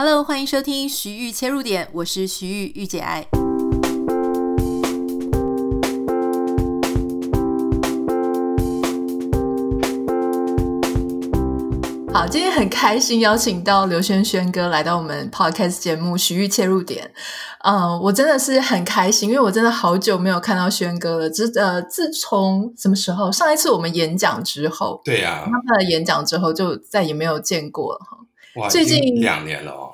Hello，欢迎收听徐玉切入点，我是徐玉玉姐爱。好，今天很开心邀请到刘轩轩哥来到我们 Podcast 节目《徐玉切入点》。嗯，我真的是很开心，因为我真的好久没有看到轩哥了。自呃，自从什么时候？上一次我们演讲之后，对呀、啊，他的演讲之后就再也没有见过了哈。哇，最近两年了哦。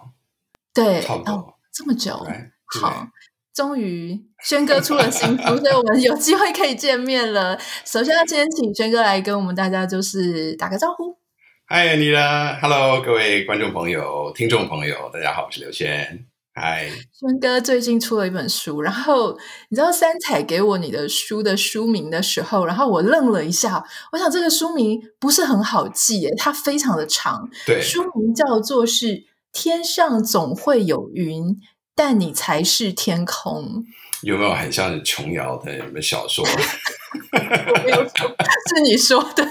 对，差不多、哦、这么久。对好，终于轩哥出了新 书，所以我们有机会可以见面了。首先要先请轩哥来跟我们大家就是打个招呼。嗨，你了，Hello，各位观众朋友、听众朋友，大家好，我是刘轩。嗨，轩哥最近出了一本书，然后你知道三彩给我你的书的书名的时候，然后我愣了一下，我想这个书名不是很好记耶，它非常的长。对，书名叫做是。天上总会有云，但你才是天空。有没有很像是琼瑶的什么小说？我没有说，是你说的。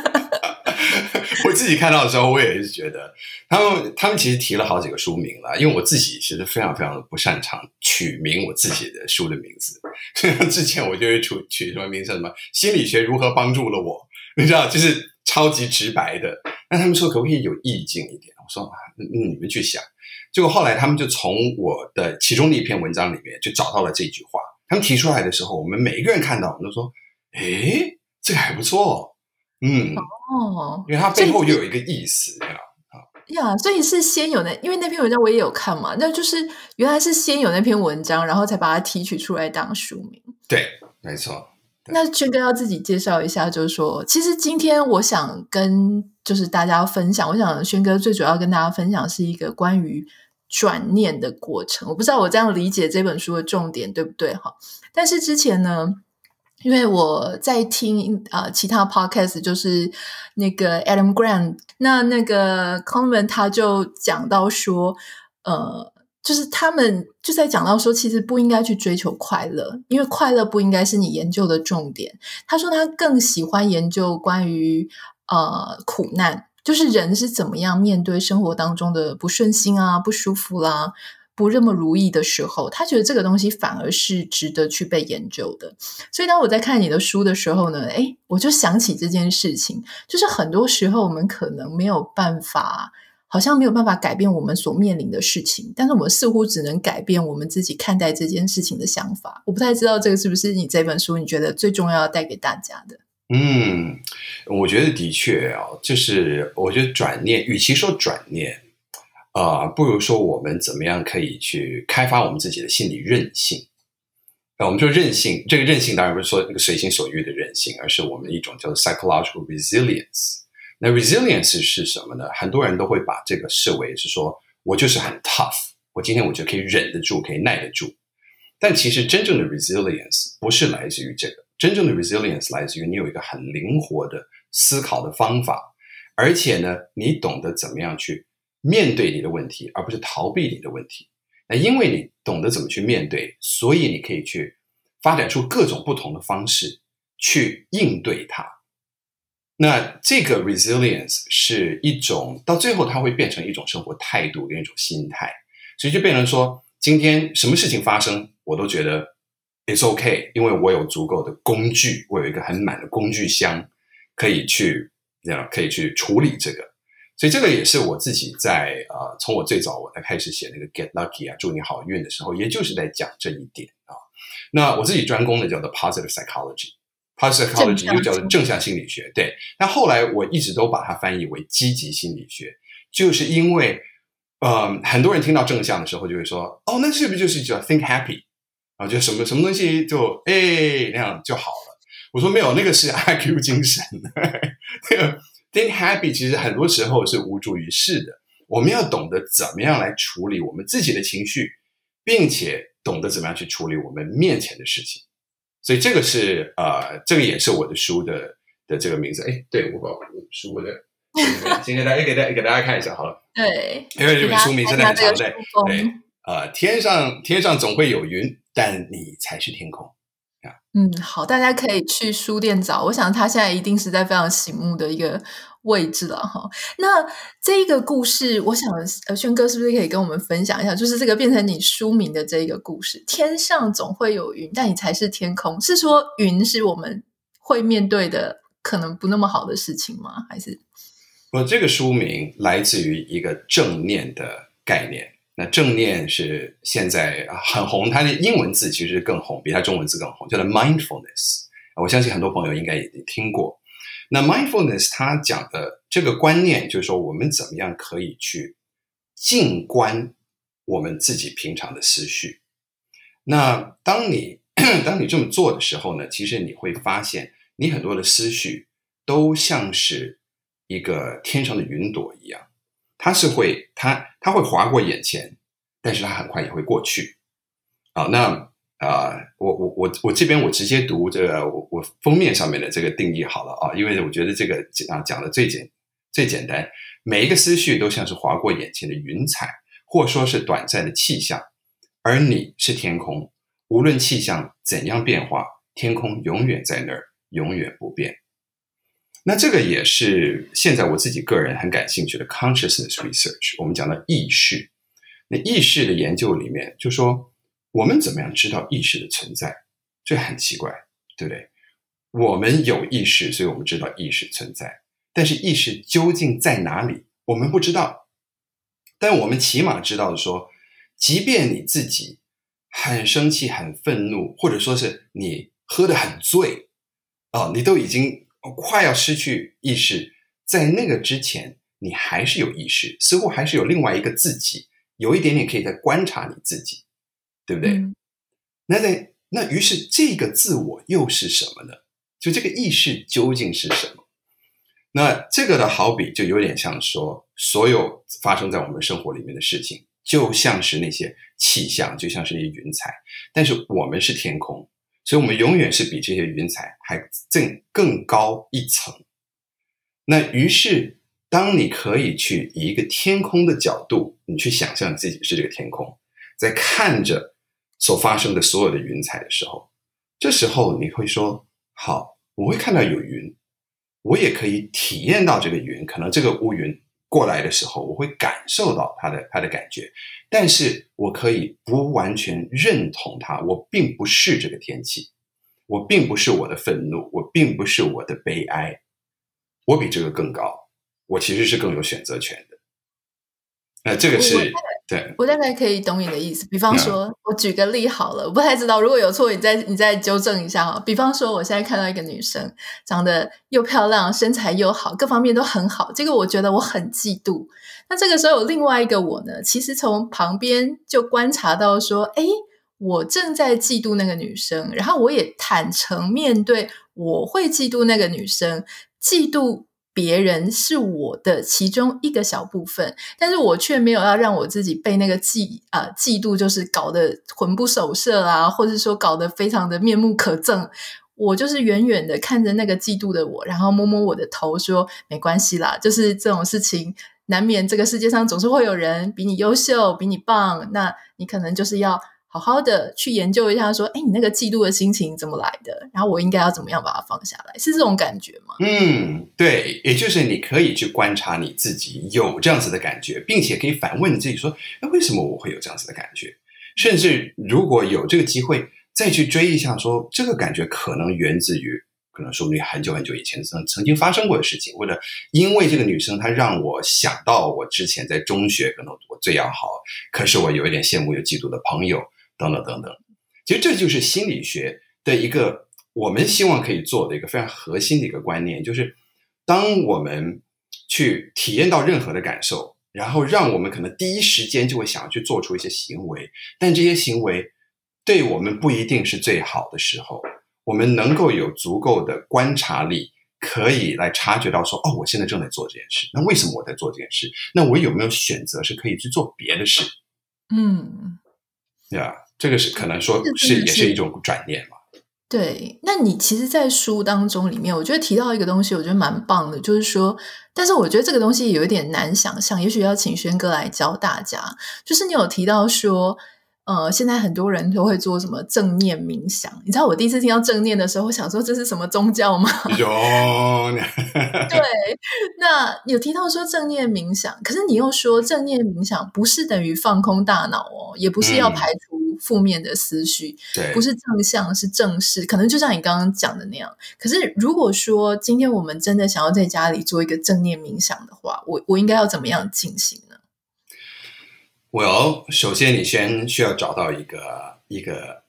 我自己看到的时候，我也是觉得他们他们其实提了好几个书名了，因为我自己其实非常非常的不擅长取名我自己的书的名字。之前我就会取取什么名字，什么心理学如何帮助了我，你知道，就是超级直白的。那他们说可不可以有意境一点？我说啊，你们去想。结果后来，他们就从我的其中的一篇文章里面就找到了这句话。他们提出来的时候，我们每一个人看到，我们都说：“诶，这个还不错。”嗯，哦，因为它背后又有一个意思，对吧？呀，所以是先有那，因为那篇文章我也有看嘛，那就是原来是先有那篇文章，然后才把它提取出来当书名。对，没错。那轩哥要自己介绍一下，就是说，其实今天我想跟就是大家分享，我想轩哥最主要跟大家分享是一个关于。转念的过程，我不知道我这样理解这本书的重点对不对哈？但是之前呢，因为我在听啊、呃、其他 podcast，就是那个 Adam Grant，那那个 Conlan 他就讲到说，呃，就是他们就在讲到说，其实不应该去追求快乐，因为快乐不应该是你研究的重点。他说他更喜欢研究关于呃苦难。就是人是怎么样面对生活当中的不顺心啊、不舒服啦、不那么如意的时候，他觉得这个东西反而是值得去被研究的。所以当我在看你的书的时候呢，诶，我就想起这件事情，就是很多时候我们可能没有办法，好像没有办法改变我们所面临的事情，但是我们似乎只能改变我们自己看待这件事情的想法。我不太知道这个是不是你这本书你觉得最重要带给大家的。嗯，我觉得的确啊，就是我觉得转念，与其说转念，啊、不如说我们怎么样可以去开发我们自己的心理韧性。啊，我们说韧性，这个韧性当然不是说那个随心所欲的韧性，而是我们一种叫做 psychological resilience。那 resilience 是什么呢？很多人都会把这个视为是说我就是很 tough，我今天我就可以忍得住，可以耐得住。但其实真正的 resilience 不是来自于这个。真正的 resilience 来自于你有一个很灵活的思考的方法，而且呢，你懂得怎么样去面对你的问题，而不是逃避你的问题。那因为你懂得怎么去面对，所以你可以去发展出各种不同的方式去应对它。那这个 resilience 是一种到最后它会变成一种生活态度跟一种心态，所以就变成说，今天什么事情发生，我都觉得。It's okay，因为我有足够的工具，我有一个很满的工具箱，可以去，可以去处理这个。所以这个也是我自己在呃，从我最早我在开始写那个 Get Lucky 啊，祝你好运的时候，也就是在讲这一点啊。那我自己专攻的叫做 Positive Psychology，Positive Psychology 又叫做正向心理学。对，那后来我一直都把它翻译为积极心理学，就是因为，嗯、很多人听到正向的时候就会说，哦，那是不是就是叫 Think Happy？啊，就什么什么东西就哎那样就好了。我说没有，那个是 阿 Q 精神。那个 Think Happy 其实很多时候是无助于事的。我们要懂得怎么样来处理我们自己的情绪，并且懂得怎么样去处理我们面前的事情。所以这个是呃，这个也是我的书的的这个名字。哎，对，我把我的书的今天大家给大家给大家看一下好了。对，因为这本书名真的很长，对对。呃，天上天上总会有云。但你才是天空啊！嗯，好，大家可以去书店找。我想他现在一定是在非常醒目的一个位置了哈。那这一个故事，我想呃，轩哥是不是可以跟我们分享一下？就是这个变成你书名的这一个故事，天上总会有云，但你才是天空。是说云是我们会面对的可能不那么好的事情吗？还是？我这个书名来自于一个正念的概念。那正念是现在很红，它的英文字其实更红，比它中文字更红，叫做 mindfulness。我相信很多朋友应该也听过。那 mindfulness 它讲的这个观念，就是说我们怎么样可以去静观我们自己平常的思绪。那当你 当你这么做的时候呢，其实你会发现，你很多的思绪都像是一个天上的云朵一样。它是会，它它会划过眼前，但是它很快也会过去。好，那啊、我我我我这边我直接读这个我我封面上面的这个定义好了啊，因为我觉得这个啊讲的最简最简单，每一个思绪都像是划过眼前的云彩，或说是短暂的气象，而你是天空，无论气象怎样变化，天空永远在那儿，永远不变。那这个也是现在我自己个人很感兴趣的 consciousness research。我们讲的意识，那意识的研究里面，就说我们怎么样知道意识的存在？这很奇怪，对不对？我们有意识，所以我们知道意识存在。但是意识究竟在哪里？我们不知道。但我们起码知道说，即便你自己很生气、很愤怒，或者说是你喝得很醉，哦，你都已经。快要失去意识，在那个之前，你还是有意识，似乎还是有另外一个自己，有一点点可以在观察你自己，对不对？嗯、那在那，于是这个自我又是什么呢？就这个意识究竟是什么？那这个的好比就有点像说，所有发生在我们生活里面的事情，就像是那些气象，就像是那些云彩，但是我们是天空。所以，我们永远是比这些云彩还更更高一层。那于是，当你可以去以一个天空的角度，你去想象自己是这个天空，在看着所发生的所有的云彩的时候，这时候你会说：“好，我会看到有云，我也可以体验到这个云，可能这个乌云。”过来的时候，我会感受到他的他的感觉，但是我可以不完全认同他。我并不是这个天气，我并不是我的愤怒，我并不是我的悲哀，我比这个更高，我其实是更有选择权的。那这个是。对，我大概可以懂你的意思。比方说，嗯、我举个例好了，我不太知道，如果有错，你再你再纠正一下哈。比方说，我现在看到一个女生，长得又漂亮，身材又好，各方面都很好，这个我觉得我很嫉妒。那这个时候有另外一个我呢，其实从旁边就观察到说，哎，我正在嫉妒那个女生，然后我也坦诚面对，我会嫉妒那个女生，嫉妒。别人是我的其中一个小部分，但是我却没有要让我自己被那个嫉、呃、嫉妒，就是搞得魂不守舍啊，或者说搞得非常的面目可憎。我就是远远的看着那个嫉妒的我，然后摸摸我的头，说没关系啦，就是这种事情难免，这个世界上总是会有人比你优秀，比你棒，那你可能就是要。好好的去研究一下，说，哎，你那个嫉妒的心情怎么来的？然后我应该要怎么样把它放下来？是这种感觉吗？嗯，对，也就是你可以去观察你自己有这样子的感觉，并且可以反问你自己说，那为什么我会有这样子的感觉？甚至如果有这个机会，再去追一下说，这个感觉可能源自于，可能说明很久很久以前曾曾经发生过的事情，或者因为这个女生她让我想到我之前在中学可能我最要好，可是我有一点羡慕又嫉妒的朋友。等等等等，其实这就是心理学的一个我们希望可以做的一个非常核心的一个观念，就是当我们去体验到任何的感受，然后让我们可能第一时间就会想要去做出一些行为，但这些行为对我们不一定是最好的时候，我们能够有足够的观察力，可以来察觉到说，哦，我现在正在做这件事，那为什么我在做这件事？那我有没有选择是可以去做别的事？嗯，对吧？这个是可能说是也是一种转念嘛？对，那你其实，在书当中里面，我觉得提到一个东西，我觉得蛮棒的，就是说，但是我觉得这个东西有一点难想象，也许要请轩哥来教大家。就是你有提到说，呃，现在很多人都会做什么正念冥想。你知道我第一次听到正念的时候，我想说这是什么宗教吗？有，对。那有提到说正念冥想，可是你又说正念冥想不是等于放空大脑哦，也不是要排除负面的思绪，不是正向，是正视。可能就像你刚刚讲的那样。可是如果说今天我们真的想要在家里做一个正念冥想的话，我我应该要怎么样进行呢？Well，首先你先需要找到一个一个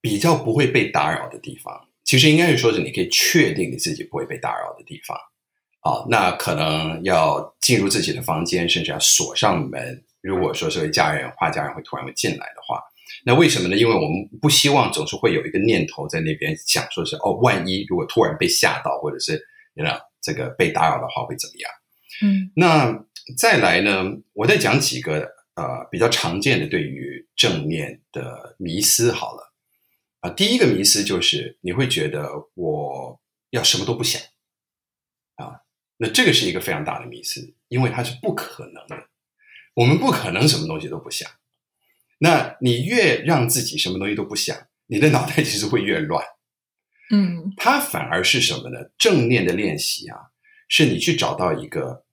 比较不会被打扰的地方。其实应该是说是你可以确定你自己不会被打扰的地方。啊，那可能要进入自己的房间，甚至要锁上门。如果说是家人话家人会突然会进来的话，那为什么呢？因为我们不希望总是会有一个念头在那边想，说是哦，万一如果突然被吓到，或者是你知道这个被打扰的话会怎么样？嗯，那再来呢，我再讲几个。呃，比较常见的对于正念的迷思，好了，啊、呃，第一个迷思就是你会觉得我要什么都不想，啊，那这个是一个非常大的迷思，因为它是不可能的，我们不可能什么东西都不想。那你越让自己什么东西都不想，你的脑袋其实会越乱，嗯，它反而是什么呢？正念的练习啊，是你去找到一个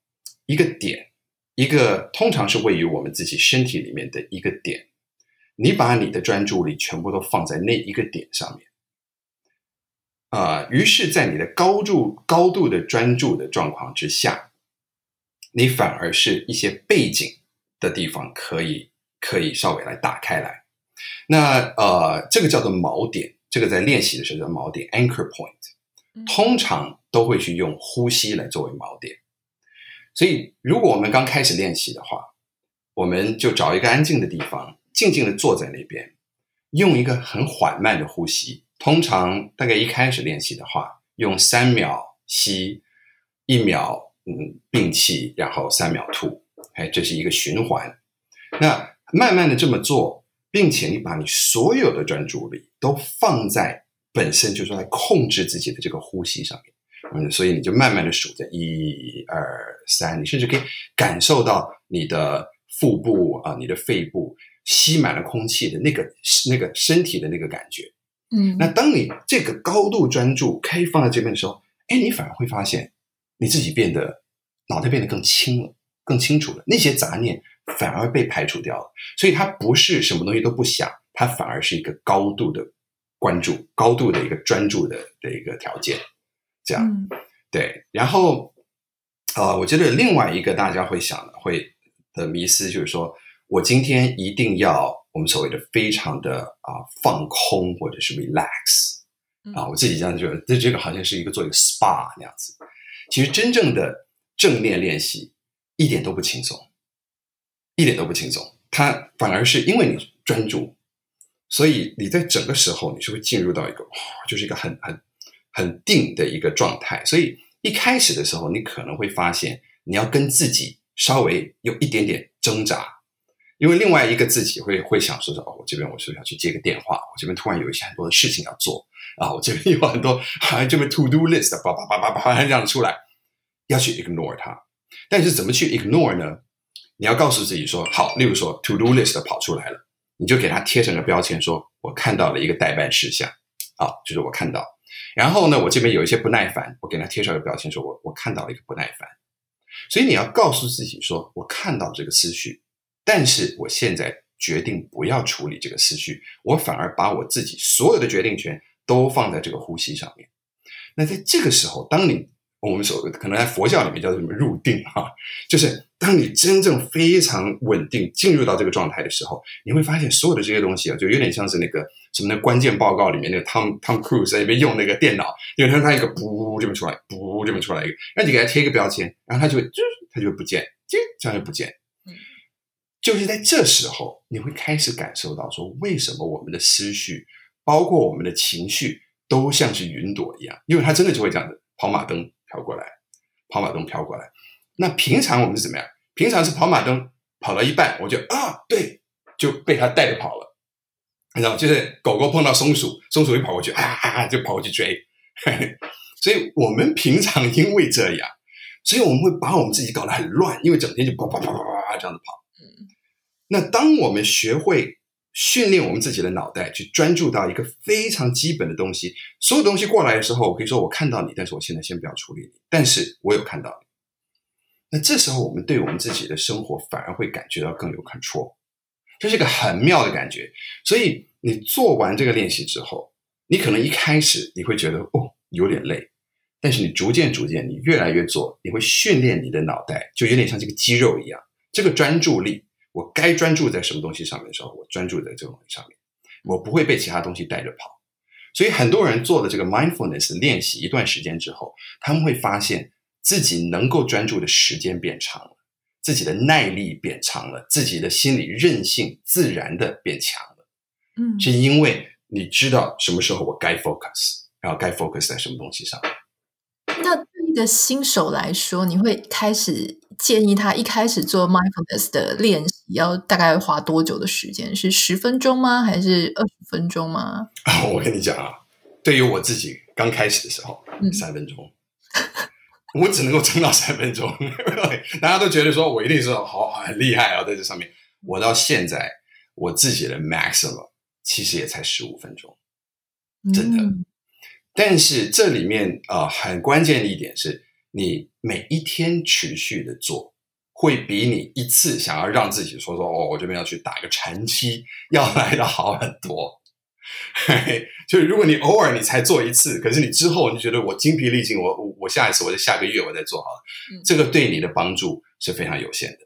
一个点。一个通常是位于我们自己身体里面的一个点，你把你的专注力全部都放在那一个点上面，啊、呃，于是，在你的高度高度的专注的状况之下，你反而是一些背景的地方可以可以稍微来打开来，那呃，这个叫做锚点，这个在练习的时候叫锚点 （anchor point），通常都会去用呼吸来作为锚点。所以，如果我们刚开始练习的话，我们就找一个安静的地方，静静的坐在那边，用一个很缓慢的呼吸。通常大概一开始练习的话，用三秒吸，一秒嗯屏气，然后三秒吐，哎，这是一个循环。那慢慢的这么做，并且你把你所有的专注力都放在本身就是来控制自己的这个呼吸上面。嗯，所以你就慢慢的数着一二三，你甚至可以感受到你的腹部啊，你的肺部吸满了空气的那个那个身体的那个感觉。嗯，那当你这个高度专注可以放在这边的时候，哎，你反而会发现你自己变得脑袋变得更轻了，更清楚了，那些杂念反而被排除掉了。所以它不是什么东西都不想，它反而是一个高度的关注，高度的一个专注的的一个条件。这样，嗯，对，然后，呃，我觉得另外一个大家会想的会的迷思就是说，我今天一定要我们所谓的非常的啊、呃、放空或者是 relax 啊，我自己这样觉得，这这个好像是一个做一个 SPA 那样子。其实真正的正念练习一点都不轻松，一点都不轻松，它反而是因为你专注，所以你在整个时候你是会进入到一个哇，就是一个很很。很定的一个状态，所以一开始的时候，你可能会发现你要跟自己稍微有一点点挣扎，因为另外一个自己会会想说说哦，我这边我是不是要去接个电话？我这边突然有一些很多的事情要做啊，我这边有很多好像这边 to do list 叭叭叭叭叭这样出来，要去 ignore 它。但是怎么去 ignore 呢？你要告诉自己说好，例如说 to do list 跑出来了，你就给它贴上个标签说，说我看到了一个待办事项啊，就是我看到。然后呢，我这边有一些不耐烦，我给他贴上一个标签，说我我看到了一个不耐烦。所以你要告诉自己说，我看到这个思绪，但是我现在决定不要处理这个思绪，我反而把我自己所有的决定权都放在这个呼吸上面。那在这个时候，当你我们所谓可能在佛教里面叫做什么入定哈，就是当你真正非常稳定进入到这个状态的时候，你会发现所有的这些东西啊，就有点像是那个。什么呢？关键报告里面那个 Tom Tom Cruise 在那边用那个电脑，因为他他一个噗这么出来，噗这么出来一个，那你给他贴一个标签，然后他就会就他就会不见，就这样就不见。就是在这时候，你会开始感受到说，为什么我们的思绪，包括我们的情绪，都像是云朵一样，因为它真的就会这样子，跑马灯飘过来，跑马灯飘过来。那平常我们是怎么样？平常是跑马灯跑到一半，我就啊，对，就被它带着跑了。你知道，就是狗狗碰到松鼠，松鼠一跑过去，啊啊，就跑过去追。所以，我们平常因为这样，所以我们会把我们自己搞得很乱，因为整天就啪啪啪啪啪这样子跑。那当我们学会训练我们自己的脑袋去专注到一个非常基本的东西。所有东西过来的时候，我可以说我看到你，但是我现在先不要处理你，但是我有看到你。那这时候，我们对我们自己的生活反而会感觉到更有 control，这是一个很妙的感觉。所以你做完这个练习之后，你可能一开始你会觉得哦有点累，但是你逐渐逐渐，你越来越做，你会训练你的脑袋，就有点像这个肌肉一样，这个专注力。我该专注在什么东西上面的时候，我专注在这个东西上面，我不会被其他东西带着跑。所以很多人做的这个 mindfulness 练习一段时间之后，他们会发现自己能够专注的时间变长了，自己的耐力变长了，自己的心理韧性自然的变强了。嗯，是因为你知道什么时候我该 focus，然后该 focus 在什么东西上。个新手来说，你会开始建议他一开始做 mindfulness 的练习，要大概花多久的时间？是十分钟吗？还是二十分钟吗？我跟你讲啊，对于我自己刚开始的时候，嗯、三分钟，我只能够撑到三分钟。大家都觉得说我一定是好很厉害啊，在这上面。我到现在我自己的 maximum 其实也才十五分钟，真的。嗯但是这里面啊、呃，很关键的一点是，你每一天持续的做，会比你一次想要让自己说说哦，我这边要去打个禅期，要来的好很多。嘿 嘿，就是如果你偶尔你才做一次，可是你之后你就觉得我精疲力尽，我我我下一次我就下个月我再做好了，嗯、这个对你的帮助是非常有限的。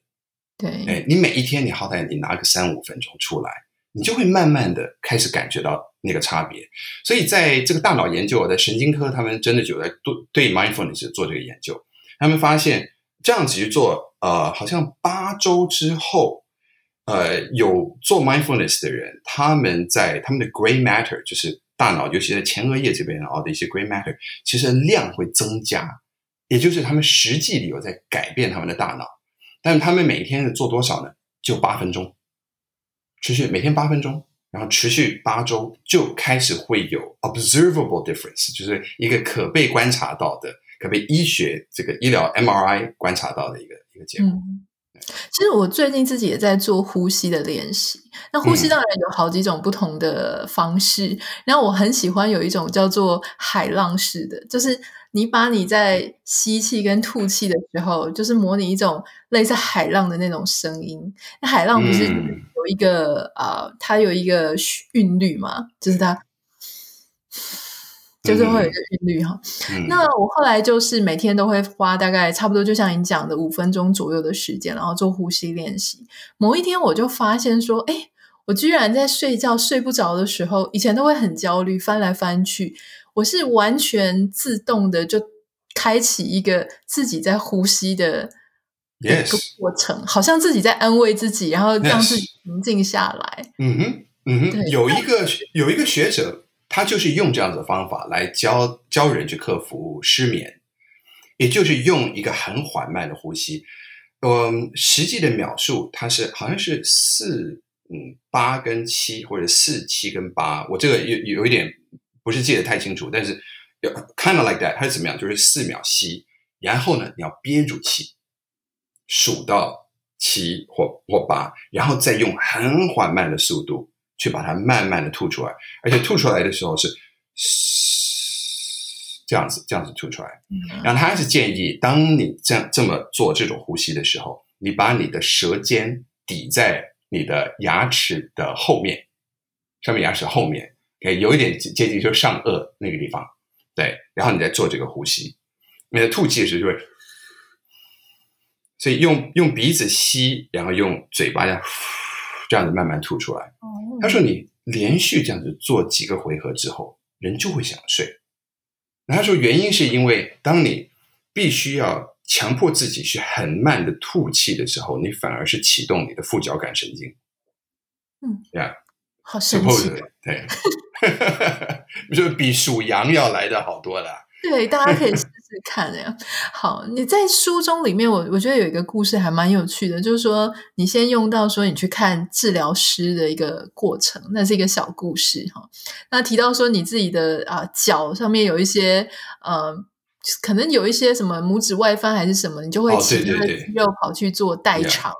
对，哎，你每一天你好歹你拿个三五分钟出来，你就会慢慢的开始感觉到。那个差别，所以在这个大脑研究，我在神经科，他们真的就在对对 mindfulness 做这个研究。他们发现这样子去做，呃，好像八周之后，呃，有做 mindfulness 的人，他们在他们的 gray matter，就是大脑，尤其在前额叶这边啊的一些 gray matter，其实量会增加，也就是他们实际里有在改变他们的大脑。但是他们每天做多少呢？就八分钟，持续每天八分钟。然后持续八周，就开始会有 observable difference，就是一个可被观察到的、可被医学这个医疗 MRI 观察到的一个一个结果。嗯，其实我最近自己也在做呼吸的练习。那呼吸当然有好几种不同的方式，嗯，然后我很喜欢有一种叫做海浪式的，就是。你把你在吸气跟吐气的时候，就是模拟一种类似海浪的那种声音。那海浪不是有一个啊、嗯呃，它有一个韵律嘛，就是它，就是会有一个韵律哈。嗯、那我后来就是每天都会花大概差不多，就像你讲的五分钟左右的时间，然后做呼吸练习。某一天我就发现说，哎，我居然在睡觉睡不着的时候，以前都会很焦虑，翻来翻去。我是完全自动的就开启一个自己在呼吸的一个过程，Yes. 好像自己在安慰自己，然后让自己平静下来。嗯哼，嗯哼，有一个有一个学者，他就是用这样子的方法来教教人去克服失眠，也就是用一个很缓慢的呼吸。嗯，实际的秒数，它是好像是四嗯八跟七，或者四七跟八，我这个有有一点。不是记得太清楚，但是有 kind of like that，它是怎么样？就是四秒吸，然后呢，你要憋住气，数到七或或八，然后再用很缓慢的速度去把它慢慢的吐出来，而且吐出来的时候是这样子，这样子吐出来。然后他还是建议，当你这样这么做这种呼吸的时候，你把你的舌尖抵在你的牙齿的后面，上面牙齿后面。Okay, 有一点接近就上颚那个地方，对，然后你再做这个呼吸，你的吐气的时候就会，所以用用鼻子吸，然后用嘴巴这样这样子慢慢吐出来。他说你连续这样子做几个回合之后，人就会想睡。然后他说原因是因为当你必须要强迫自己去很慢的吐气的时候，你反而是启动你的副交感神经。嗯，对啊。好神奇，对，就是比数羊要来的好多了。对，大家可以试试看呀。好，你在书中里面，我我觉得有一个故事还蛮有趣的，就是说你先用到说你去看治疗师的一个过程，那是一个小故事哈。那提到说你自己的啊脚上面有一些呃，可能有一些什么拇指外翻还是什么，你就会骑着肌肉跑去做代偿。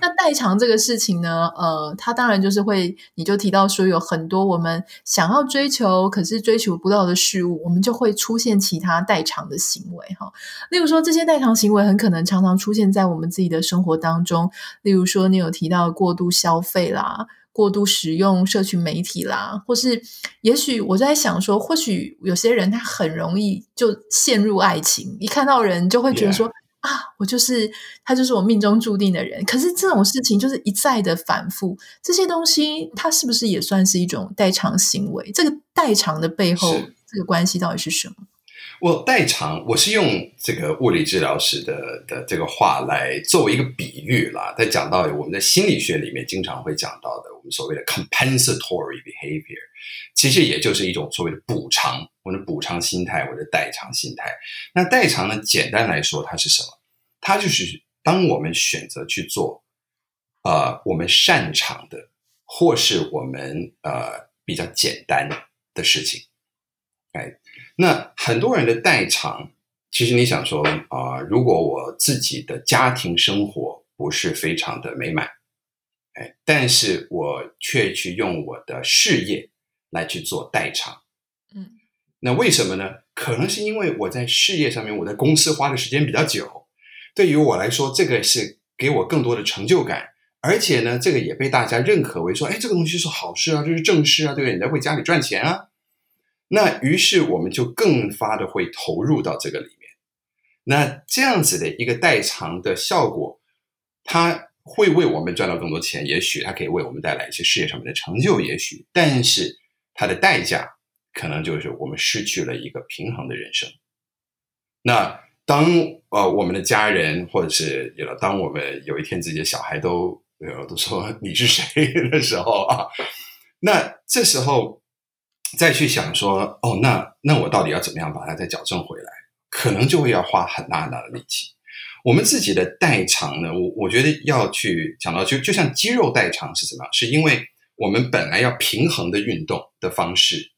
那代偿这个事情呢，呃，它当然就是会，你就提到说有很多我们想要追求，可是追求不到的事物，我们就会出现其他代偿的行为哈。例如说，这些代偿行为很可能常常出现在我们自己的生活当中。例如说，你有提到过度消费啦。过度使用社群媒体啦，或是也许我在想说，或许有些人他很容易就陷入爱情，一看到人就会觉得说 Yeah. 啊，我就是他，就是我命中注定的人。可是这种事情就是一再的反复，这些东西它是不是也算是一种代偿行为？这个代偿的背后，这个关系到底是什么？我代偿，我是用这个物理治疗师的的这个话来作为一个比喻啦。在讲到我们在心理学里面经常会讲到的，我们所谓的 compensatory behavior，其实也就是一种所谓的补偿，我的补偿心态，我的代偿心态。那代偿呢，简单来说，它是什么？它就是当我们选择去做，呃，我们擅长的，或是我们呃比较简单的事情，哎。那很多人的代偿，其实你想说啊、呃，如果我自己的家庭生活不是非常的美满，哎，但是我却去用我的事业来去做代偿，嗯，那为什么呢？可能是因为我在事业上面，我在公司花的时间比较久，对于我来说，这个是给我更多的成就感，而且呢，这个也被大家认可为说，哎，这个东西是好事啊，这是正事啊，对不对？你在为家里赚钱啊。那于是我们就更发的会投入到这个里面，那这样子的一个代偿的效果，它会为我们赚到更多钱，也许它可以为我们带来一些事业上面的成就，也许，但是它的代价可能就是我们失去了一个平衡的人生。那当呃我们的家人或者是有了，当我们有一天自己的小孩都呃都说 你是谁的时候啊，那这时候。再去想说，哦，那那我到底要怎么样把它再矫正回来？可能就会要花很大很大的力气。我们自己的代偿呢，我我觉得要去讲到，就就像肌肉代偿是怎么样？是因为我们本来要平衡的运动的方式，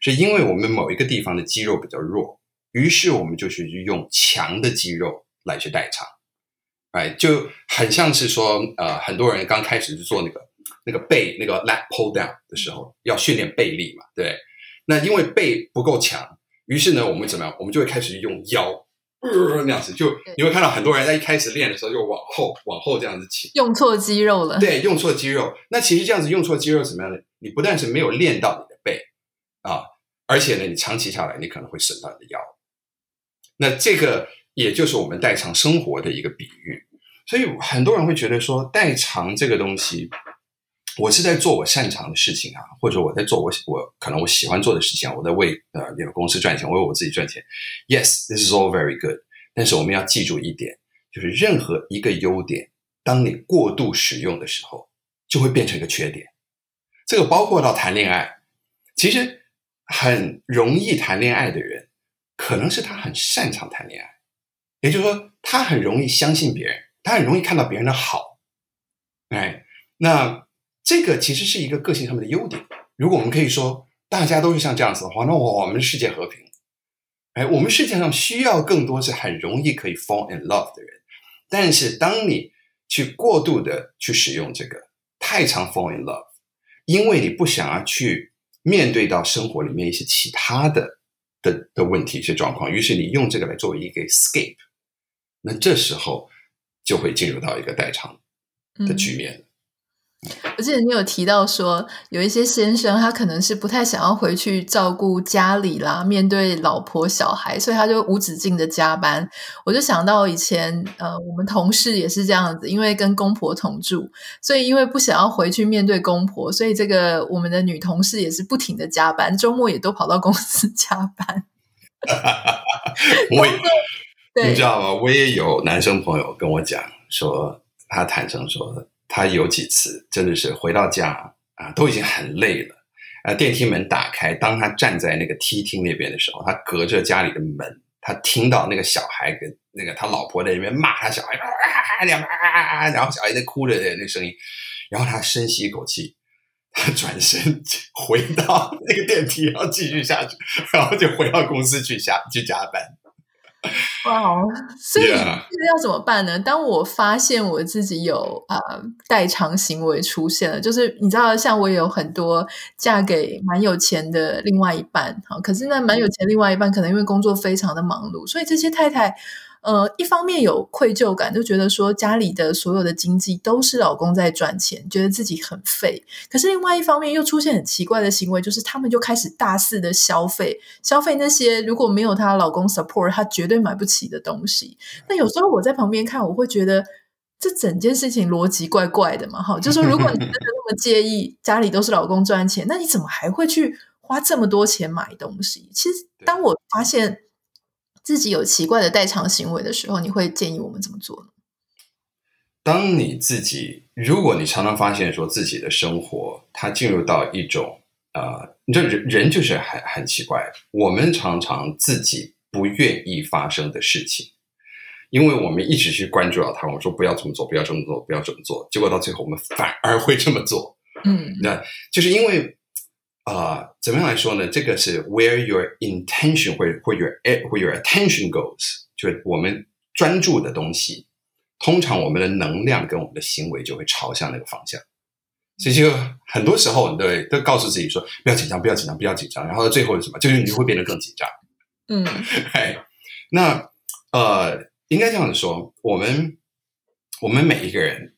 是因为我们某一个地方的肌肉比较弱，于是我们就去用强的肌肉来去代偿。哎，就很像是说，呃，很多人刚开始就做那个。那个背那个 lat pull down 的时候，要训练背力嘛，对。那因为背不够强，于是呢，我们怎么样？我们就会开始用腰，呃、那样子，就你会看到很多人在一开始练的时候就往后往后这样子起，用错肌肉了。对，用错肌肉。那其实这样子用错肌肉怎么样呢？你不但是没有练到你的背啊，而且呢，你长期下来你可能会损到你的腰。那这个也就是我们代偿生活的一个比喻。所以很多人会觉得说，代偿这个东西。我是在做我擅长的事情啊，或者我在做我我可能我喜欢做的事情啊，我在为呃那个公司赚钱，我为我自己赚钱。Yes, this is all very good。但是我们要记住一点，就是任何一个优点，当你过度使用的时候，就会变成一个缺点。这个包括到谈恋爱，其实很容易谈恋爱的人，可能是他很擅长谈恋爱，也就是说，他很容易相信别人，他很容易看到别人的好。哎，那。这个其实是一个个性上面的优点。如果我们可以说大家都是像这样子的话，那我们世界和平。哎，我们世界上需要更多是很容易可以 fall in love 的人。但是当你去过度的去使用这个，太常 fall in love，因为你不想要去面对到生活里面一些其他的的的问题、一些状况，于是你用这个来作为一个 escape，那这时候就会进入到一个代偿的局面。嗯我记得你有提到说，有一些先生他可能是不太想要回去照顾家里啦，面对老婆小孩，所以他就无止境的加班。我就想到以前，呃，我们同事也是这样子，因为跟公婆同住，所以因为不想要回去面对公婆，所以这个我们的女同事也是不停的加班，周末也都跑到公司 加班。我也，你知道吗？我也有男生朋友跟我讲说，他坦诚说。他有几次真的是回到家啊，都已经很累了。啊，电梯门打开，当他站在那个梯厅那边的时候，他隔着家里的门，他听到那个小孩跟那个他老婆在那边骂他小孩，啊啊啊啊啊啊，然后小孩在哭着的那声音，然后他深吸一口气，他转身回到那个电梯，然后继续下去，然后就回到公司去下去加班。哇哦！所以这个要怎么办呢？当我发现我自己有啊、呃、代偿行为出现了，就是你知道，像我也有很多嫁给蛮有钱的另外一半，好，可是那蛮有钱的另外一半可能因为工作非常的忙碌，所以这些太太。呃，一方面有愧疚感，就觉得说家里的所有的经济都是老公在赚钱，觉得自己很废。可是另外一方面又出现很奇怪的行为，就是他们就开始大肆的消费，消费那些如果没有她老公 support，她绝对买不起的东西。那有时候我在旁边看，我会觉得这整件事情逻辑怪怪的嘛，哈，就是说如果你真的那么介意家里都是老公赚钱，那你怎么还会去花这么多钱买东西？其实当我发现。自己有奇怪的代偿行为的时候，你会建议我们怎么做呢？当你自己，如果你常常发现说自己的生活，它进入到一种呃，你这人人就是很很奇怪，我们常常自己不愿意发生的事情，因为我们一直去关注到它，我们说不要这么做，不要这么做，不要这么做，结果到最后我们反而会这么做。嗯，那就是因为。啊、呃，怎么样来说呢？这个是 where your intention 或或 your where your attention goes，就是我们专注的东西，通常我们的能量跟我们的行为就会朝向那个方向。所以就很多时候，对，都告诉自己说不要紧张，不要紧张，不要紧张。然后最后是什么？就是你会变得更紧张。嗯，哎，那呃，应该这样子说，我们我们每一个人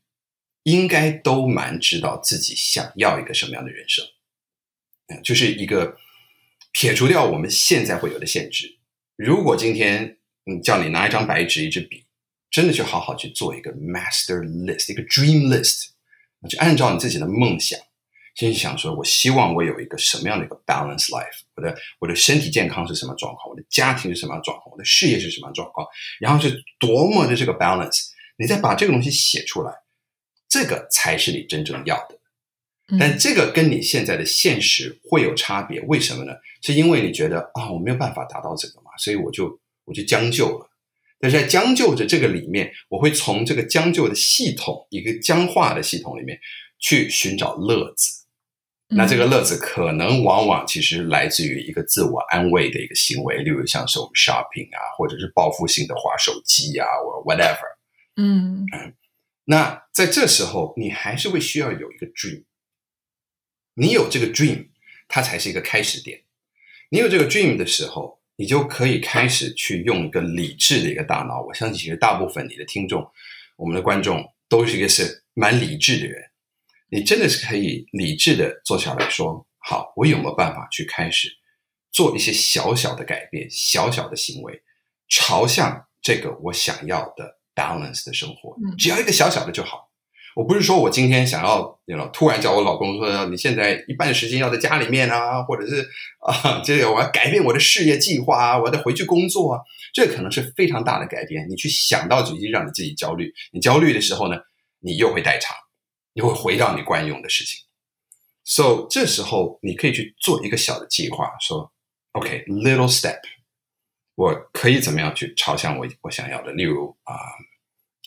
应该都蛮知道自己想要一个什么样的人生。就是一个撇除掉我们现在会有的限制。如果今天嗯叫你拿一张白纸、一支笔，真的去好好去做一个 master list、一个 dream list，就按照你自己的梦想，先想说，我希望我有一个什么样的一个 balance life，我的我的身体健康是什么状况，我的家庭是什么状况，我的事业是什么状况，然后是多么的这个 balance，你再把这个东西写出来，这个才是你真正要的。但这个跟你现在的现实会有差别，为什么呢？是因为你觉得啊、哦，我没有办法达到这个嘛，所以我就我就将就了。但是在将就着这个里面，我会从这个将就的系统，一个僵化的系统里面去寻找乐子。那这个乐子可能往往其实来自于一个自我安慰的一个行为，例如像是我们 shopping 啊，或者是报复性的划手机啊，或 whatever。嗯嗯，那在这时候，你还是会需要有一个 dream。你有这个 dream，它才是一个开始点。你有这个 dream 的时候，你就可以开始去用一个理智的一个大脑。我相信，其实大部分你的听众，我们的观众，都是一个是蛮理智的人。你真的是可以理智的坐下来说：“好，我有没有办法去开始做一些小小的改变，小小的行为，朝向这个我想要的 balance 的生活？只要一个小小的就好。”我不是说我今天想要，you know, 突然叫我老公说，你现在一半时间要在家里面啊，或者是啊，这个我要改变我的事业计划啊，我要回去工作啊，这可能是非常大的改变。你去想到就已经让你自己焦虑，你焦虑的时候呢，你又会代偿，你会回到你惯用的事情。So 这时候你可以去做一个小的计划，说 OK，little step，我可以怎么样去朝向我我想要的？例如啊，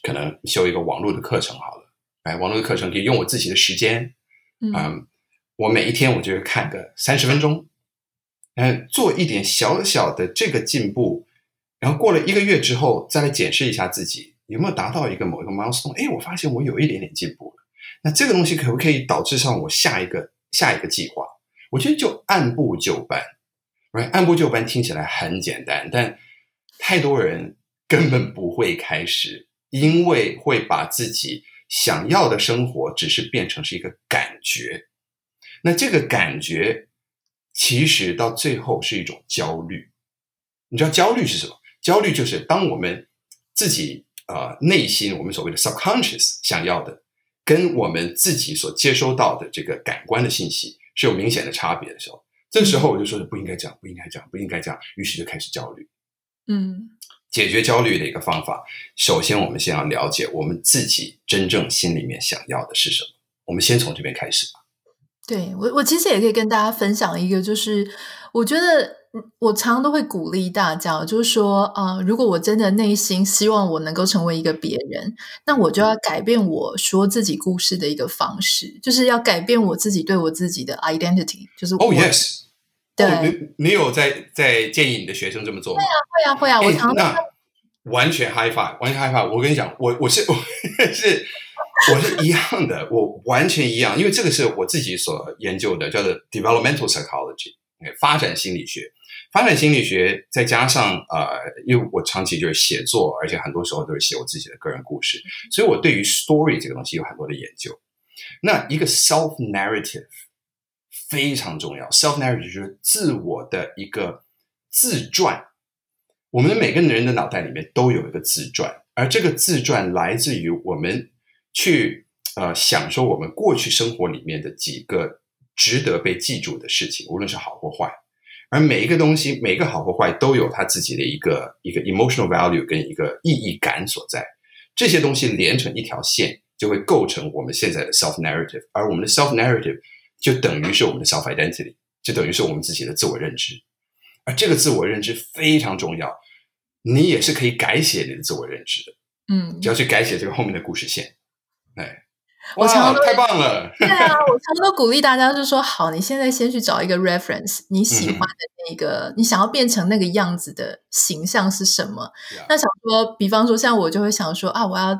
可能修一个网络的课程好了。哎，网络的课程可以用我自己的时间，嗯，嗯，我每一天我就会看个三十分钟，嗯，做一点小小的这个进步，然后过了一个月之后，再来检视一下自己有没有达到一个某一个 milestone。哎，我发现我有一点点进步了。那这个东西可不可以导致上我下一个下一个计划？我觉得就按部就班，按部就班听起来很简单，但太多人根本不会开始，因为会把自己。想要的生活只是变成是一个感觉，那这个感觉其实到最后是一种焦虑。你知道焦虑是什么？焦虑就是当我们自己呃内心我们所谓的 subconscious 想要的，跟我们自己所接收到的这个感官的信息是有明显的差别的时候，这个时候我就说不应该这样，不应该这样，不应该这样，于是就开始焦虑。嗯。解决焦虑的一个方法，首先我们先要了解我们自己真正心里面想要的是什么。我们先从这边开始吧。对，我，我其实也可以跟大家分享一个，就是我觉得我常常都会鼓励大家，就是说啊、呃，如果我真的内心希望我能够成为一个别人，那我就要改变我说自己故事的一个方式，就是要改变我自己对我自己的 identity，就是我。Oh, yes. 你你有在在建议你的学生这么做吗？会啊，会啊，会啊。我常常那完全 high five，完全 high five。我跟你讲，我我是我是我是一样的，我完全一样，因为这个是我自己所研究的，叫做 developmental psychology，发展心理学。发展心理学再加上呃，因为我长期就是写作，而且很多时候都是写我自己的个人故事，所以我对于 story 这个东西有很多的研究。那一个 self narrative 非常重要，self narrative 就是自我的一个自传。我们每个人的脑袋里面都有一个自传，而这个自传来自于我们去呃享受我们过去生活里面的几个值得被记住的事情，无论是好或坏。而每一个东西，每个好或坏，都有它自己的一个一个 emotional value 跟一个意义感所在。这些东西连成一条线，就会构成我们现在的 self narrative。而我们的 self narrative 就等于是我们的 self identity，就等于是我们自己的自我认知。而这个自我认知非常重要，你也是可以改写你的自我认知的。嗯，只要去改写这个后面的故事线，哎。我常常太棒了，对啊，我常常都鼓励大家，就是说，好，你现在先去找一个 reference，你喜欢的那个，嗯、你想要变成那个样子的形象是什么.那想说，比方说，像我就会想说啊，我要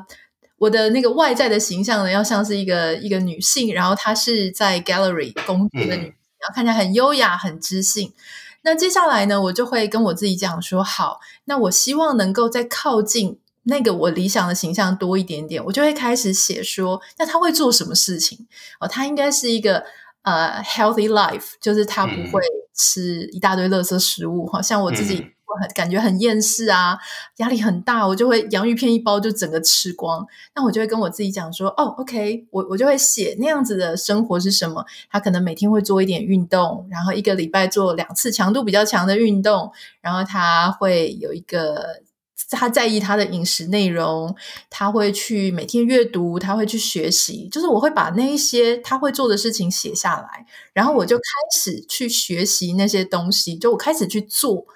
我的那个外在的形象呢，要像是一个一个女性，然后她是在 gallery 工作的女然后看起来很优雅、很知性。那接下来呢，我就会跟我自己讲说，好，那我希望能够再靠近。那个我理想的形象多一点点，我就会开始写说，那他会做什么事情？哦，他应该是一个呃 healthy life，就是他不会吃一大堆垃圾食物。哈、嗯，像我自己我很感觉很厌世啊，压力很大，我就会洋芋片一包就整个吃光。那我就会跟我自己讲说，哦，OK，我我就会写那样子的生活是什么？他可能每天会做一点运动，然后一个礼拜做两次强度比较强的运动，然后他会有一个。他在意他的饮食内容，他会去每天阅读，他会去学习。就是我会把那一些他会做的事情写下来，然后我就开始去学习那些东西。就我开始去做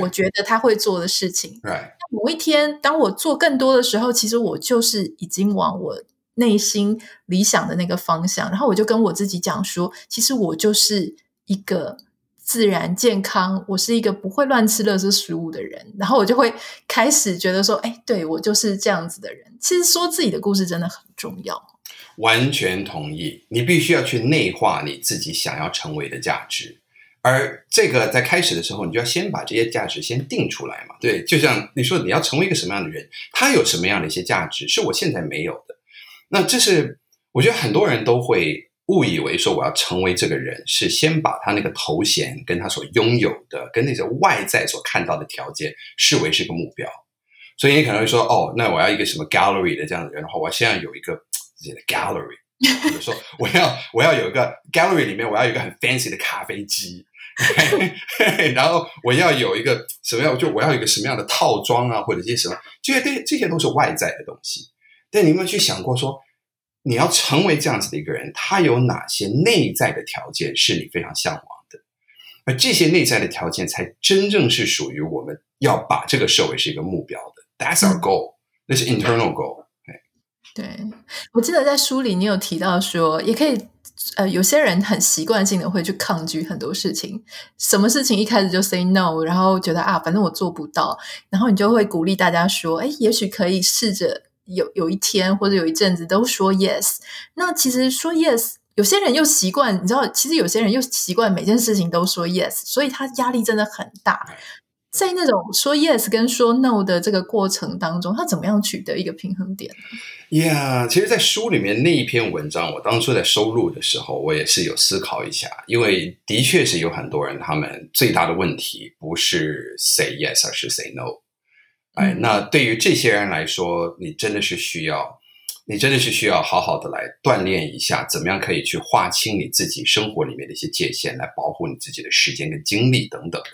我觉得他会做的事情。对。某一天，当我做更多的时候，其实我就是已经往我内心理想的那个方向。然后我就跟我自己讲说，其实我就是一个。自然健康，我是一个不会乱吃垃圾食物的人，然后我就会开始觉得说，哎，对，我就是这样子的人。其实说自己的故事真的很重要。完全同意，你必须要去内化你自己想要成为的价值，而这个在开始的时候，你就要先把这些价值先定出来嘛。对，就像你说，你要成为一个什么样的人，他有什么样的一些价值是我现在没有的。那这是我觉得很多人都会。误以为说我要成为这个人，是先把他那个头衔跟他所拥有的，跟那些外在所看到的条件视为是一个目标，所以你可能会说，哦，那我要一个什么 gallery 的这样的人的话，我现在有一个自己的 gallery，比如说我要我要有一个 gallery 里面我要有一个很 fancy 的咖啡机，然后我要有一个什么样，就我要一个什么样的套装啊，或者一些什么，这些这这些都是外在的东西。但你有没有去想过说？你要成为这样子的一个人，他有哪些内在的条件是你非常向往的？而这些内在的条件，才真正是属于我们要把这个设为是一个目标的。That's our goal，那、是 internal goal。对，我记得在书里你有提到说，也可以，呃，有些人很习惯性的会去抗拒很多事情，什么事情一开始就 say no，然后觉得啊，反正我做不到，然后你就会鼓励大家说，哎，也许可以试着。有有一天或者有一阵子都说 yes，那其实说 yes，有些人又习惯，你知道，其实有些人又习惯每件事情都说 yes，所以他压力真的很大。在那种说 yes 跟说 no 的这个过程当中，他怎么样取得一个平衡点呢？呀，yeah, 其实，在书里面那一篇文章，我当初在收录的时候，我也是有思考一下，因为的确是有很多人，他们最大的问题不是 say yes，而是 say no。哎，那对于这些人来说，你真的是需要，你真的是需要好好的来锻炼一下，怎么样可以去划清你自己生活里面的一些界限，来保护你自己的时间跟精力等等的。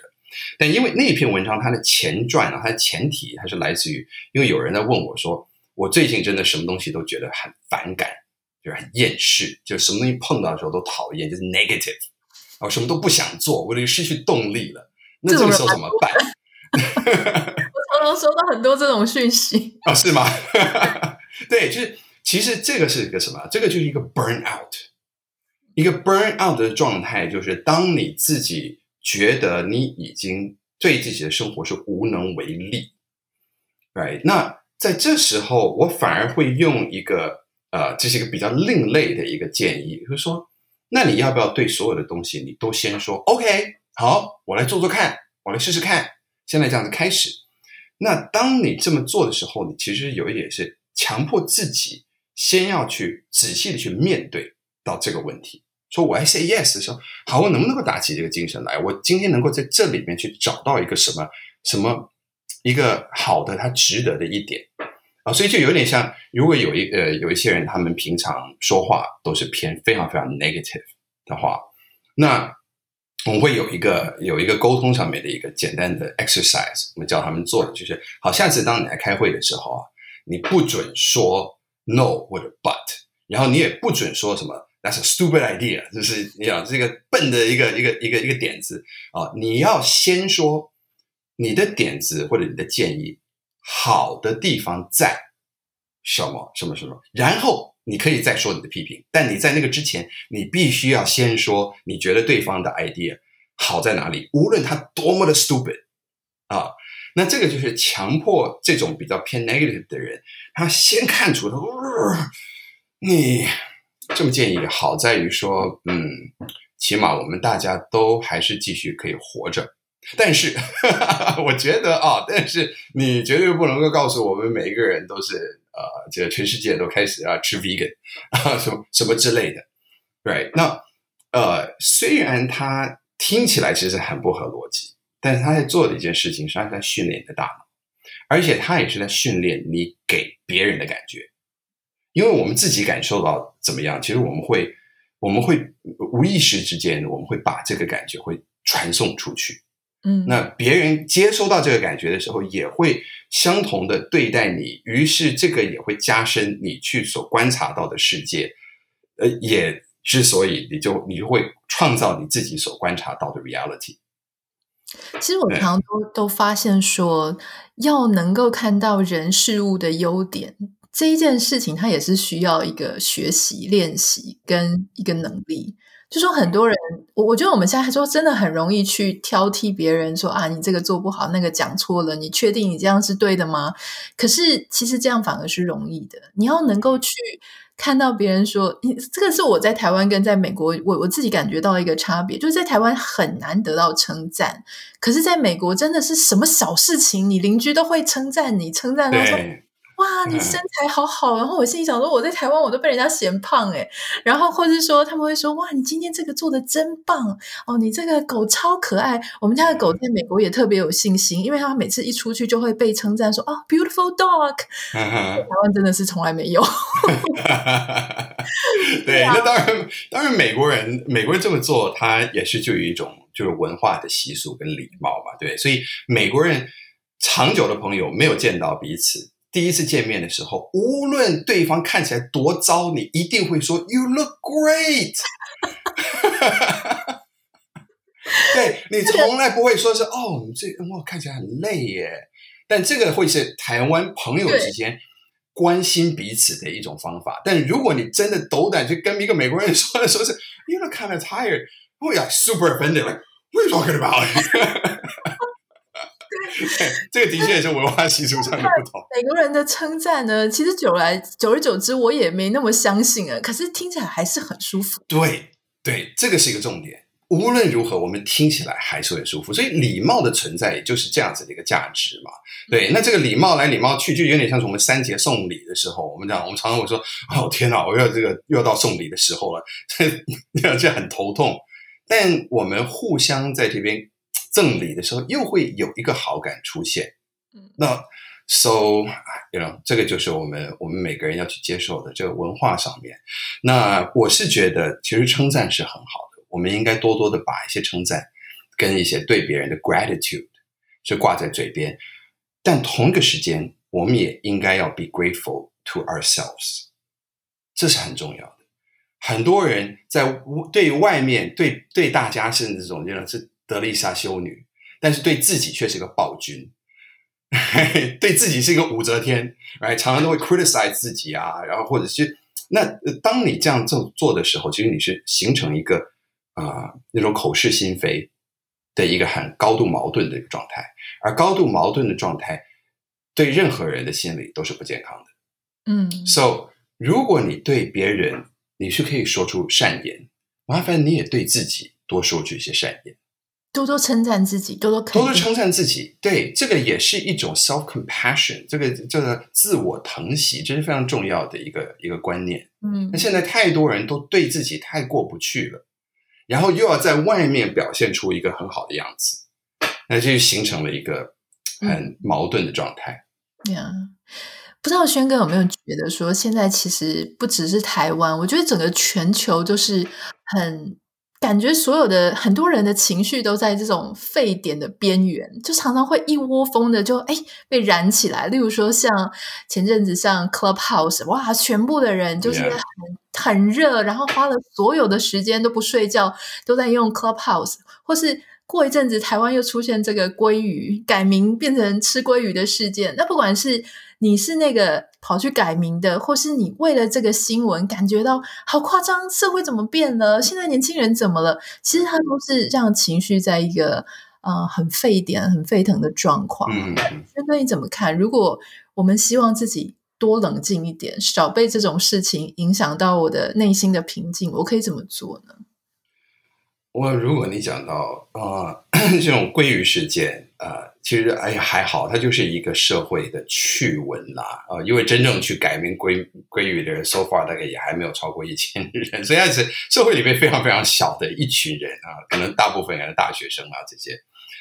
但因为那篇文章它的前传啊，它的前提还是来自于，因为有人在问我说，我最近真的什么东西都觉得很反感，就是很厌世，就什么东西碰到的时候都讨厌，就是 negative，然后什么都不想做，我就失去动力了。那这个时候怎么办？我常常收到很多这种讯息 啊、哦？是吗？对，就是其实这个是一个什么？这个就是一个 burn out，一个 burn out 的状态，就是当你自己觉得你已经对自己的生活是无能为力，right？那在这时候，我反而会用一个呃，这是一个比较另类的一个建议，就是说，那你要不要对所有的东西，你都先说 OK，好，我来做做看，我来试试看，现在这样子开始。那当你这么做的时候，你其实有一点是强迫自己先要去仔细的去面对到这个问题。说我要 say yes 的时候，好，我能不能够打起这个精神来？我今天能够在这里面去找到一个什么什么一个好的，它值得的一点啊，所以就有点像，如果有一呃有一些人，他们平常说话都是偏非常非常 negative 的话，那我们会有一个有一个沟通上面的一个简单的 exercise，我们教他们做的就是，好，下次当你来开会的时候啊，你不准说 no 或者 but，然后你也不准说什么。That's a stupid idea，就是你要这个笨的一个一个一个一个点子啊！你要先说你的点子或者你的建议好的地方在什么什么什么，然后你可以再说你的批评。但你在那个之前，你必须要先说你觉得对方的 idea 好在哪里，无论他多么的 stupid 啊！那这个就是强迫这种比较偏 negative 的人，他先看出他说、你。这么建议，好在于说，嗯，起码我们大家都还是继续可以活着。但是，哈哈我觉得啊，但是你绝对不能够告诉我们每一个人都是呃，这个全世界都开始要吃 vegan 啊，什么什么之类的，right？那呃，虽然他听起来其实很不合逻辑，但是他在做的一件事情是他在训练你的大脑，而且他也是在训练你给别人的感觉。因为我们自己感受到怎么样，其实我们会，我们会无意识之间，我们会把这个感觉会传送出去。嗯，那别人接收到这个感觉的时候，也会相同的对待你，于是这个也会加深你去所观察到的世界。呃，也之所以你就你就会创造你自己所观察到的 reality。其实我常常都都发现说，要能够看到人事物的优点。这一件事情，它也是需要一个学习、练习跟一个能力。就说很多人，我我觉得我们现在说真的很容易去挑剔别人，说啊，你这个做不好，那个讲错了，你确定你这样是对的吗？可是其实这样反而是容易的。你要能够去看到别人说，你这个是我在台湾跟在美国，我我自己感觉到一个差别，就是在台湾很难得到称赞，可是在美国真的是什么小事情，你邻居都会称赞你，称赞他说。哇，你身材好好！然后我心里想说，我在台湾我都被人家嫌胖诶。然后或是说他们会说，哇，你今天这个做的真棒哦，你这个狗超可爱。我们家的狗在美国也特别有信心，因为它每次一出去就会被称赞说，哦，beautiful dog。台湾真的是从来没有。对，那当然，当然美国人美国人这么做，他也是就有一种就是文化的习俗跟礼貌嘛，对。所以美国人长久的朋友没有见到彼此。第一次见面的时候，无论对方看起来多糟，你一定会说 “You look great”。对，你从来不会说是“哦，你这哇看起来很累耶”。但这个会是台湾朋友之间关心彼此的一种方法。但如果你真的斗胆去跟一个美国人说的时候是 “You look kind of tired”，会呀，super offended，like what are you talking about？这个的确也是文化习俗上的不同。美国人的称赞呢，其实久来久而久之，我也没那么相信了。可是听起来还是很舒服。对对，这个是一个重点。无论如何，我们听起来还是很舒服。所以礼貌的存在，也就是这样子的一个价值嘛。对，那这个礼貌来礼貌去，就有点像是我们三节送礼的时候，我们讲，我们常常会说：“哦，天哪，我要这个又要到送礼的时候了，这这很头痛。”但我们互相在这边。赠礼的时候，又会有一个好感出现。那 so you know，这个就是我们我们每个人要去接受的这个文化上面。那我是觉得，其实称赞是很好的，我们应该多多的把一些称赞跟一些对别人的 gratitude 是挂在嘴边。但同一个时间，我们也应该要 be grateful to ourselves，这是很重要的。很多人在对外面对对大家是这种，就是。德丽莎修女，但是对自己却是个暴君，对自己是一个武则天，哎，常常都会 criticize 自己啊，然后或者是那当你这样做做的时候，其实你是形成一个啊、呃、那种口是心非的一个很高度矛盾的一个状态，而高度矛盾的状态对任何人的心理都是不健康的。嗯，So 如果你对别人你是可以说出善言，麻烦你也对自己多说出一些善言。多多称赞自己，多多多多称赞自己，对，这个也是一种 self compassion，这个叫做自我疼惜，这是非常重要的一个一个观念。嗯，那现在太多人都对自己太过不去了，然后又要在外面表现出一个很好的样子，那就形成了一个很矛盾的状态。对啊，不知道轩哥有没有觉得说，现在其实不只是台湾，我觉得整个全球都是很。感觉所有的很多人的情绪都在这种沸点的边缘，就常常会一窝蜂的就哎被燃起来。例如说，像前阵子像 Clubhouse，哇，全部的人就是很.很热，然后花了所有的时间都不睡觉，都在用 Clubhouse，或是过一阵子台湾又出现这个鲑鱼改名变成吃鲑鱼的事件，那不管是。你是那个跑去改名的，或是你为了这个新闻感觉到好夸张，社会怎么变了？现在年轻人怎么了？其实他都是让情绪在一个呃很沸点、很沸腾的状况。嗯，那你怎么看？如果我们希望自己多冷静一点，少被这种事情影响到我的内心的平静，我可以怎么做呢？我如果你讲到啊、呃，这种鲑鱼事件啊。呃其实哎呀还好，它就是一个社会的趣闻啦啊，因为真正去改名鲑鲑鱼的人，so far 大概也还没有超过一千人，所以还是社会里面非常非常小的一群人啊，可能大部分也是大学生啊这些。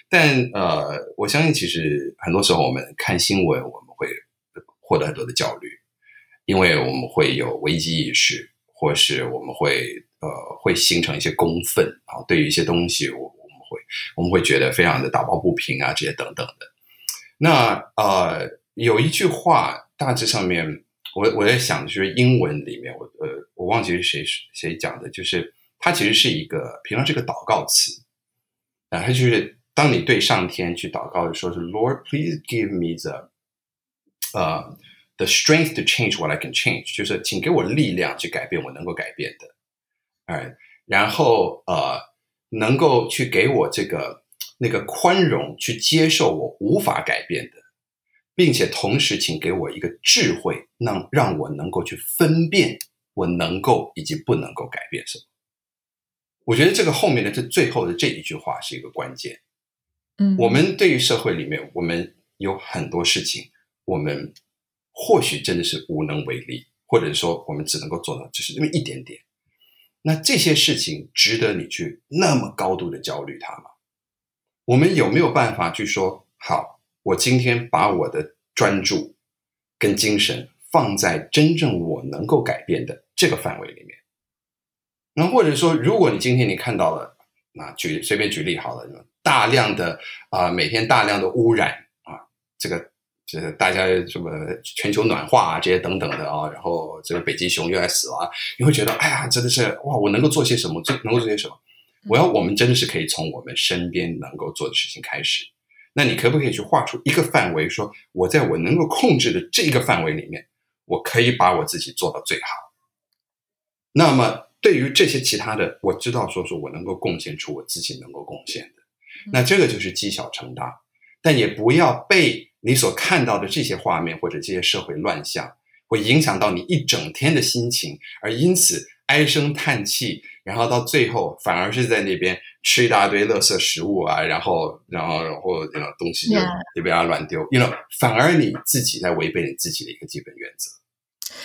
但呃，我相信其实很多时候我们看新闻，我们会获得很多的焦虑，因为我们会有危机意识，或是我们会呃会形成一些公愤啊，对于一些东西我。会，我们会觉得非常的打抱不平啊，这些等等的。那呃，有一句话，大致上面，我我在想，就是英文里面，我呃，我忘记是谁谁讲的，就是它其实是一个，平常是个祷告词啊，它就是当你对上天去祷告的时候，是 Lord, please give me the 呃 the strength to change what I can change，就是请给我力量去改变我能够改变的，哎，然后呃。能够去给我这个那个宽容，去接受我无法改变的，并且同时，请给我一个智慧，让让我能够去分辨我能够以及不能够改变什么。我觉得这个后面的这最后的这一句话是一个关键。嗯，我们对于社会里面，我们有很多事情，我们或许真的是无能为力，或者说我们只能够做到就是那么一点点。那这些事情值得你去那么高度的焦虑它吗？我们有没有办法去说，好，我今天把我的专注跟精神放在真正我能够改变的这个范围里面？那或者说，如果你今天你看到了，那举随便举例好了，大量的啊、每天大量的污染啊，这个。就是大家什么全球暖化啊，这些等等的啊，然后这个北极熊又来死了啊，你会觉得哎呀，真的是哇，我能够做些什么？能够做些什么？我要我们真的是可以从我们身边能够做的事情开始。那你可不可以去画出一个范围，说我在我能够控制的这个范围里面，我可以把我自己做到最好。那么对于这些其他的，我知道说说我能够贡献出我自己能够贡献的，那这个就是积小成大，但也不要被。你所看到的这些画面或者这些社会乱象，会影响到你一整天的心情，而因此唉声叹气，然后到最后反而是在那边吃一大堆垃圾食物啊，然后，然后，然后，那种东西就就被人乱丢，you know，反而你自己在违背你自己的一个基本原则。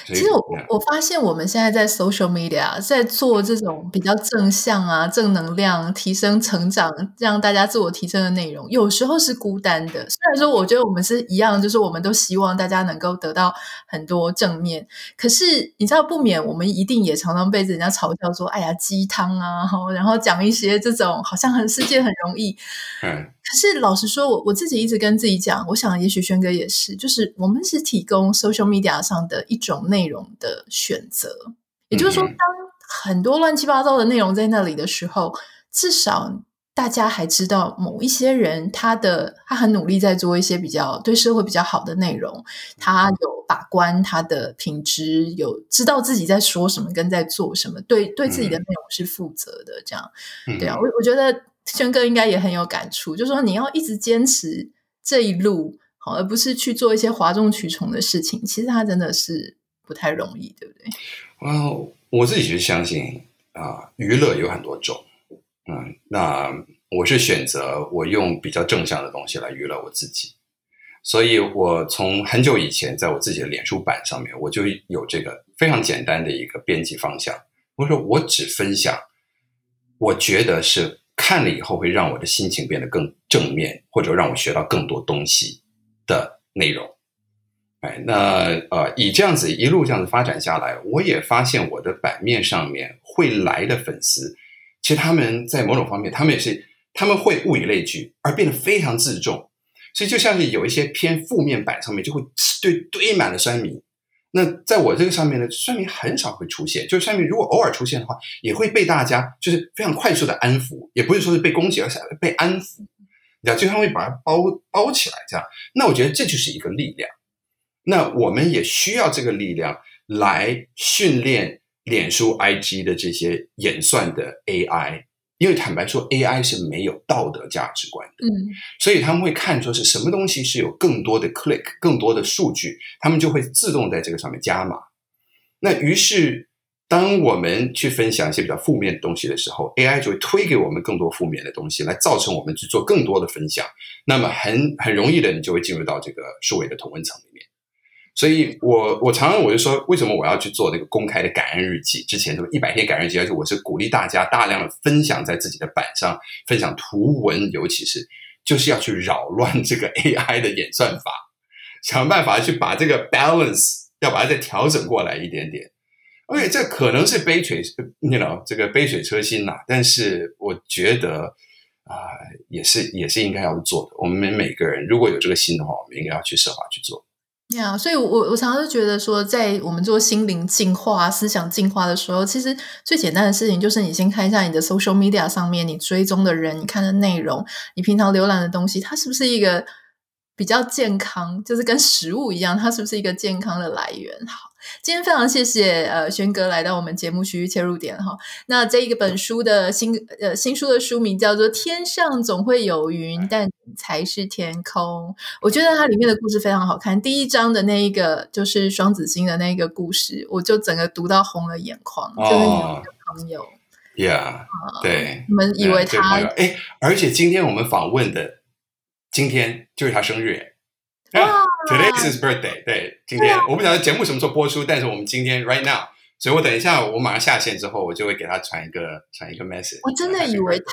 其实我我发现我们现在在 social media 在做这种比较正向啊、正能量、提升成长、让大家自我提升的内容，有时候是孤单的。虽然说我觉得我们是一样，就是我们都希望大家能够得到很多正面，可是你知道不免我们一定也常常被人家嘲笑说：“哎呀，鸡汤啊！”然后讲一些这种好像很世界很容易。嗯。可是老实说，我我自己一直跟自己讲，我想也许轩哥也是，就是我们是提供 social media 上的一种内容的选择。也就是说，当很多乱七八糟的内容在那里的时候，至少大家还知道某一些人，他的他很努力在做一些比较对社会比较好的内容，他有把关他的品质，有知道自己在说什么跟在做什么，对对自己的内容是负责的，这样，嗯、对啊，我我觉得轩哥应该也很有感触，就是说你要一直坚持这一路，好，而不是去做一些哗众取宠的事情，其实他真的是不太容易，对不对？哦，我自己是相信啊，娱乐有很多种。嗯，那我是选择我用比较正向的东西来娱乐我自己，所以我从很久以前在我自己的脸书版上面，我就有这个非常简单的一个编辑方向。我说我只分享我觉得是看了以后会让我的心情变得更正面，或者让我学到更多东西的内容。哎，那呃，以这样子一路这样子发展下来，我也发现我的版面上面会来的粉丝。其实他们在某种方面，他们也是他们会物以类聚，而变得非常自重。所以就像是有一些偏负面版上面，就会堆堆满了酸民。那在我这个上面呢，酸民很少会出现。就酸民如果偶尔出现的话，也会被大家就是非常快速的安抚，也不是说是被攻击，而是被安抚。你知道，就他们会把它包包起来，这样。那我觉得这就是一个力量。那我们也需要这个力量来训练。脸书、IG 的这些演算的 AI，因为坦白说，AI 是没有道德价值观的，嗯，所以他们会看出是什么东西是有更多的 click、更多的数据，他们就会自动在这个上面加码。那于是，当我们去分享一些比较负面的东西的时候，AI 就会推给我们更多负面的东西，来造成我们去做更多的分享。那么很很容易的，你就会进入到这个数位的同温层里面。所以我我常常我就说，为什么我要去做那个公开的感恩日记？之前什么一百天感恩日记，而且我是鼓励大家大量的分享在自己的板上，分享图文，尤其是就是要去扰乱这个 AI 的演算法，想办法去把这个 balance 要把它再调整过来一点点。OK，这可能是杯水，you know，这个杯水车薪呐。但是我觉得啊、也是也是应该要做的。我们每个人如果有这个心的话，我们应该要去设法去做。呀，yeah, 所以我，我我常常就觉得说，在我们做心灵净化、思想净化的时候，其实最简单的事情就是，你先看一下你的 social media 上面你追踪的人，你看的内容，你平常浏览的东西，它是不是一个比较健康？就是跟食物一样，它是不是一个健康的来源？好。今天非常谢谢呃轩哥来到我们节目区域切入点哈。那这一个本书的新呃新书的书名叫做《天上总会有云，但你才是天空》。我觉得它里面的故事非常好看。第一章的那一个就是双子星的那一个故事，我就整个读到红了眼眶。哦、就是你的朋友，Yeah，、呃、对，你们以为他哎，而且今天我们访问的今天就是他生日。啊、yeah，Today is his birthday。对，今天、啊、我不晓得节目什么时候播出，但是我们今天 right now，所以我等一下，我马上下线之后，我就会给他传一个传一个 message。我真的以为他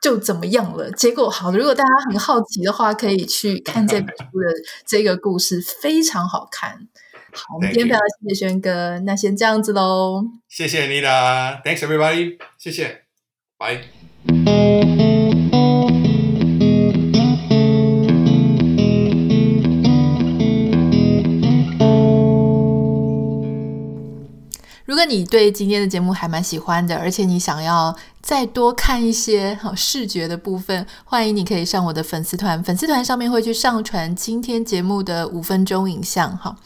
就怎么样了，结果好，如果大家很好奇的话，可以去看这本书的这个故事，非常好看。好，我们今天非常谢谢轩哥，那先这样子喽。谢谢你啦，Thanks everybody，谢谢，拜。如果你对今天的节目还蛮喜欢的，而且你想要再多看一些好视觉的部分，欢迎你可以上我的粉丝团，粉丝团上面会去上传今天节目的五分钟影像。哈，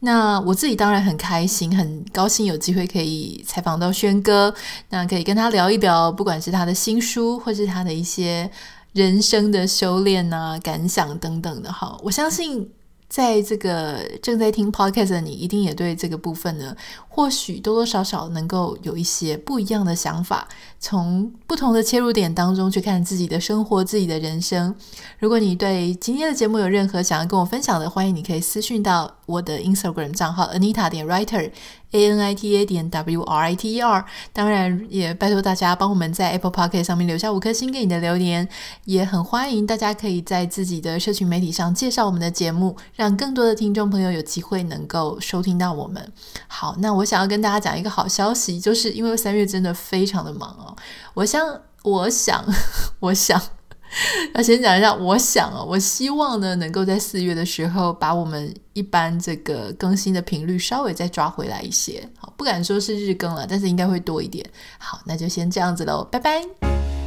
那我自己当然很开心，很高兴有机会可以采访到轩哥，那可以跟他聊一聊，不管是他的新书，或是他的一些人生的修炼啊、感想等等的。哈，我相信。在这个正在听 podcast 的你，一定也对这个部分呢，或许多多少少能够有一些不一样的想法，从不同的切入点当中去看自己的生活、自己的人生。如果你对今天的节目有任何想要跟我分享的，欢迎你可以私讯到我的 Instagram 账号 Anita 点 Writer。A N I T A 点 W R I T E R，当然也拜托大家帮我们在 Apple Podcast 上面留下五颗星给你的留言，也很欢迎大家可以在自己的社群媒体上介绍我们的节目，让更多的听众朋友有机会能够收听到我们。好，那我想要跟大家讲一个好消息，就是因为三月真的非常的忙哦，我想，我想，我想。那先讲一下，我想啊，我希望呢，能够在四月的时候把我们一般这个更新的频率稍微再抓回来一些。好，不敢说是日更了，但是应该会多一点。好，那就先这样子喽，拜拜。